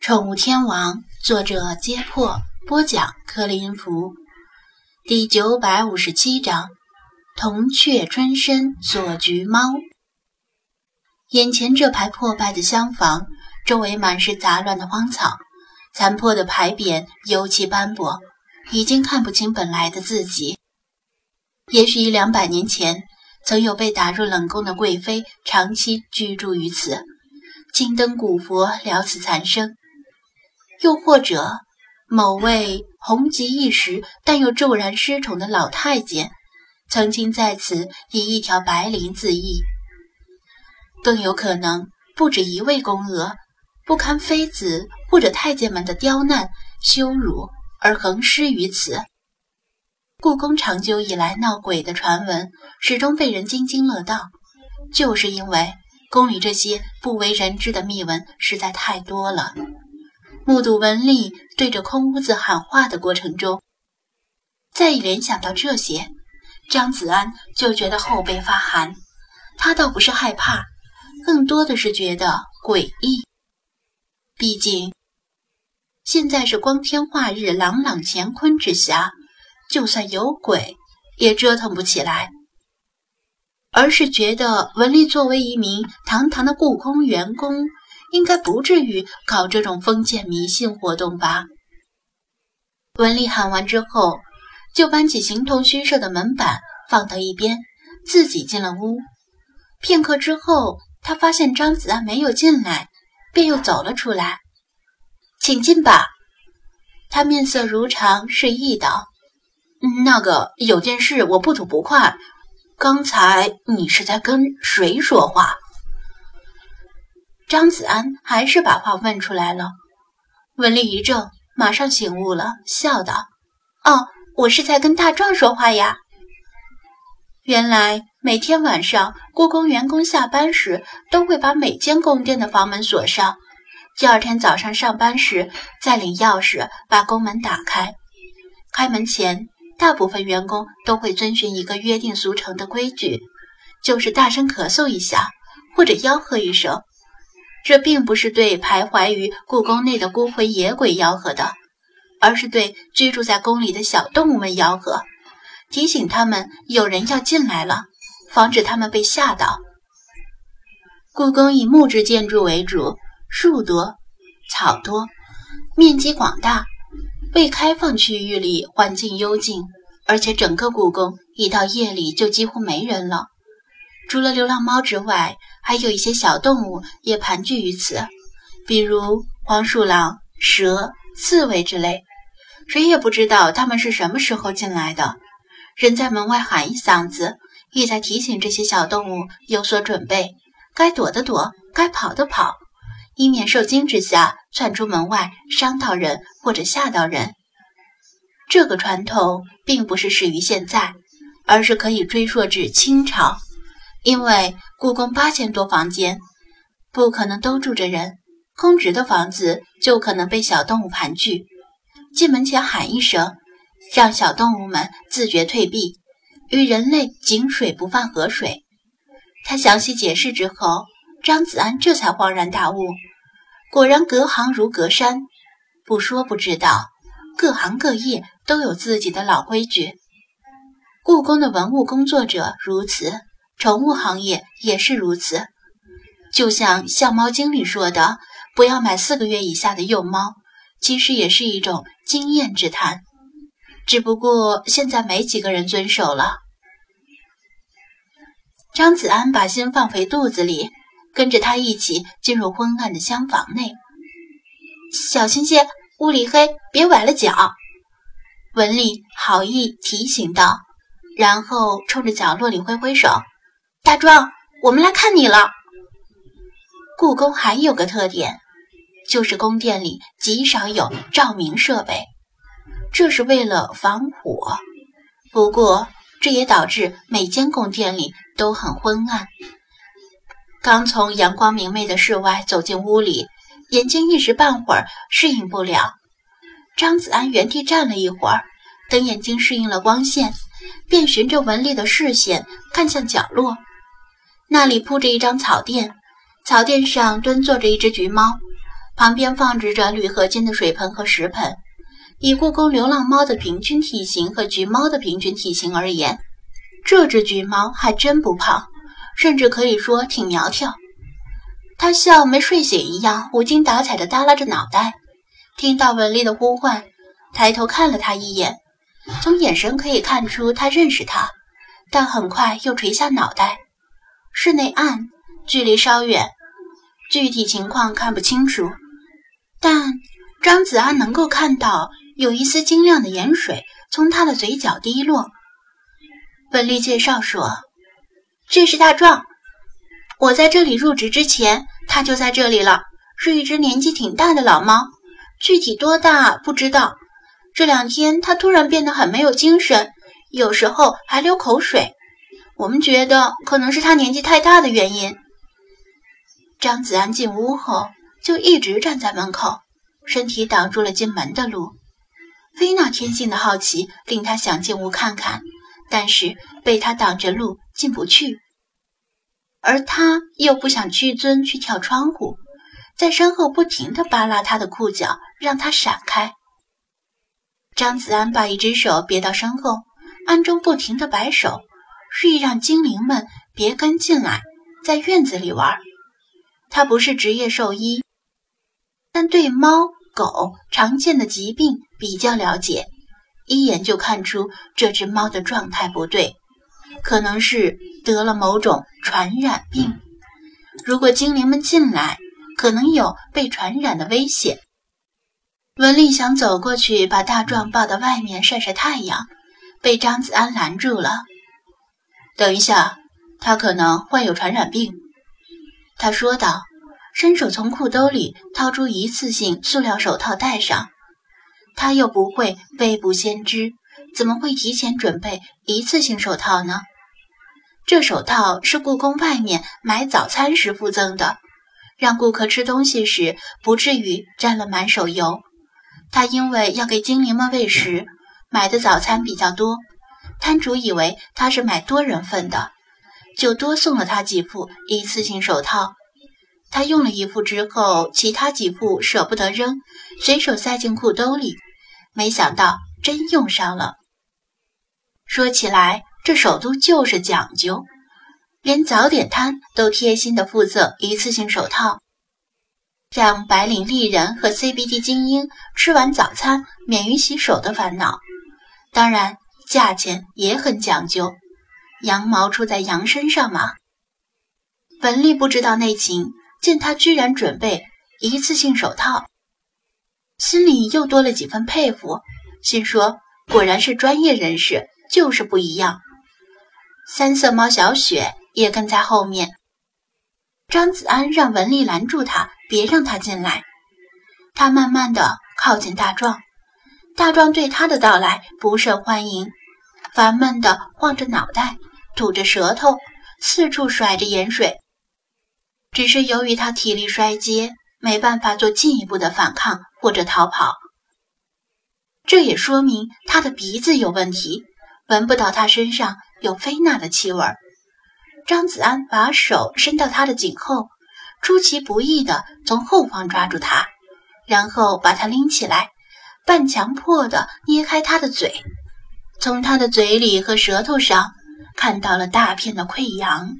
宠物天王，作者：揭破，播讲：柯林福，第九百五十七章：铜雀春深锁菊猫。眼前这排破败的厢房，周围满是杂乱的荒草，残破的牌匾，油漆斑驳，已经看不清本来的自己。也许一两百年前，曾有被打入冷宫的贵妃长期居住于此，金灯古佛，了此残生。又或者，某位红极一时但又骤然失宠的老太监，曾经在此以一条白绫自缢；更有可能，不止一位宫娥，不堪妃子或者太监们的刁难羞辱而横尸于此。故宫长久以来闹鬼的传闻，始终被人津津乐道，就是因为宫里这些不为人知的秘闻实在太多了。目睹文丽对着空屋子喊话的过程中，再一联想到这些，张子安就觉得后背发寒。他倒不是害怕，更多的是觉得诡异。毕竟现在是光天化日、朗朗乾坤之下，就算有鬼，也折腾不起来。而是觉得文丽作为一名堂堂的故宫员工。应该不至于搞这种封建迷信活动吧？文丽喊完之后，就搬起形同虚设的门板放到一边，自己进了屋。片刻之后，他发现张子安没有进来，便又走了出来。请进吧。他面色如常，示意道：“那个有件事我不吐不快。刚才你是在跟谁说话？”张子安还是把话问出来了，文丽一怔，马上醒悟了，笑道：“哦，我是在跟大壮说话呀。原来每天晚上，故宫员工下班时都会把每间宫殿的房门锁上，第二天早上上班时再领钥匙把宫门打开。开门前，大部分员工都会遵循一个约定俗成的规矩，就是大声咳嗽一下，或者吆喝一声。”这并不是对徘徊于故宫内的孤魂野鬼吆喝的，而是对居住在宫里的小动物们吆喝，提醒他们有人要进来了，防止他们被吓到。故宫以木质建筑为主，树多，草多，面积广大，未开放区域里环境幽静，而且整个故宫一到夜里就几乎没人了。除了流浪猫之外，还有一些小动物也盘踞于此，比如黄鼠狼、蛇、刺猬之类。谁也不知道它们是什么时候进来的。人在门外喊一嗓子，意在提醒这些小动物有所准备，该躲的躲，该跑的跑，以免受惊之下窜出门外伤到人或者吓到人。这个传统并不是始于现在，而是可以追溯至清朝。因为故宫八千多房间，不可能都住着人，空置的房子就可能被小动物盘踞。进门前喊一声，让小动物们自觉退避，与人类井水不犯河水。他详细解释之后，张子安这才恍然大悟，果然隔行如隔山。不说不知道，各行各业都有自己的老规矩。故宫的文物工作者如此。宠物行业也是如此，就像相猫经理说的，不要买四个月以下的幼猫，其实也是一种经验之谈。只不过现在没几个人遵守了。张子安把心放回肚子里，跟着他一起进入昏暗的厢房内。小心些，屋里黑，别崴了脚。文丽好意提醒道，然后冲着角落里挥挥手。大壮，我们来看你了。故宫还有个特点，就是宫殿里极少有照明设备，这是为了防火。不过，这也导致每间宫殿里都很昏暗。刚从阳光明媚的室外走进屋里，眼睛一时半会儿适应不了。张子安原地站了一会儿，等眼睛适应了光线，便循着文丽的视线看向角落。那里铺着一张草垫，草垫上蹲坐着一只橘猫，旁边放置着铝合金的水盆和食盆。以故宫流浪猫的平均体型和橘猫的平均体型而言，这只橘猫还真不胖，甚至可以说挺苗条。它像没睡醒一样，无精打采地耷拉着脑袋。听到文丽的呼唤，抬头看了他一眼，从眼神可以看出他认识他，但很快又垂下脑袋。室内暗，距离稍远，具体情况看不清楚，但张子安能够看到。有一丝晶亮的盐水从他的嘴角滴落。文丽介绍说：“这是大壮，我在这里入职之前，他就在这里了，是一只年纪挺大的老猫，具体多大不知道。这两天他突然变得很没有精神，有时候还流口水。我们觉得可能是他年纪太大的原因。”张子安进屋后就一直站在门口，身体挡住了进门的路。菲娜天性的好奇令他想进屋看看，但是被他挡着路进不去，而他又不想屈尊去跳窗户，在身后不停地扒拉他的裤脚，让他闪开。张子安把一只手别到身后，暗中不停地摆手，示意让精灵们别跟进来，在院子里玩。他不是职业兽医，但对猫。狗常见的疾病比较了解，一眼就看出这只猫的状态不对，可能是得了某种传染病。如果精灵们进来，可能有被传染的危险。文丽想走过去把大壮抱到外面晒晒太阳，被张子安拦住了。等一下，他可能患有传染病，他说道。伸手从裤兜里掏出一次性塑料手套戴上，他又不会未卜先知，怎么会提前准备一次性手套呢？这手套是故宫外面买早餐时附赠的，让顾客吃东西时不至于沾了满手油。他因为要给精灵们喂食，买的早餐比较多，摊主以为他是买多人份的，就多送了他几副一次性手套。他用了一副之后，其他几副舍不得扔，随手塞进裤兜里。没想到真用上了。说起来，这首都就是讲究，连早点摊都贴心的附赠一次性手套，让白领丽人和 CBD 精英吃完早餐免于洗手的烦恼。当然，价钱也很讲究，羊毛出在羊身上嘛。文丽不知道内情。见他居然准备一次性手套，心里又多了几分佩服，心说果然是专业人士，就是不一样。三色猫小雪也跟在后面。张子安让文丽拦住他，别让他进来。他慢慢的靠近大壮，大壮对他的到来不甚欢迎，烦闷的晃着脑袋，吐着舌头，四处甩着盐水。只是由于他体力衰竭，没办法做进一步的反抗或者逃跑。这也说明他的鼻子有问题，闻不到他身上有菲娜的气味。张子安把手伸到他的颈后，出其不意地从后方抓住他，然后把他拎起来，半强迫地捏开他的嘴，从他的嘴里和舌头上看到了大片的溃疡。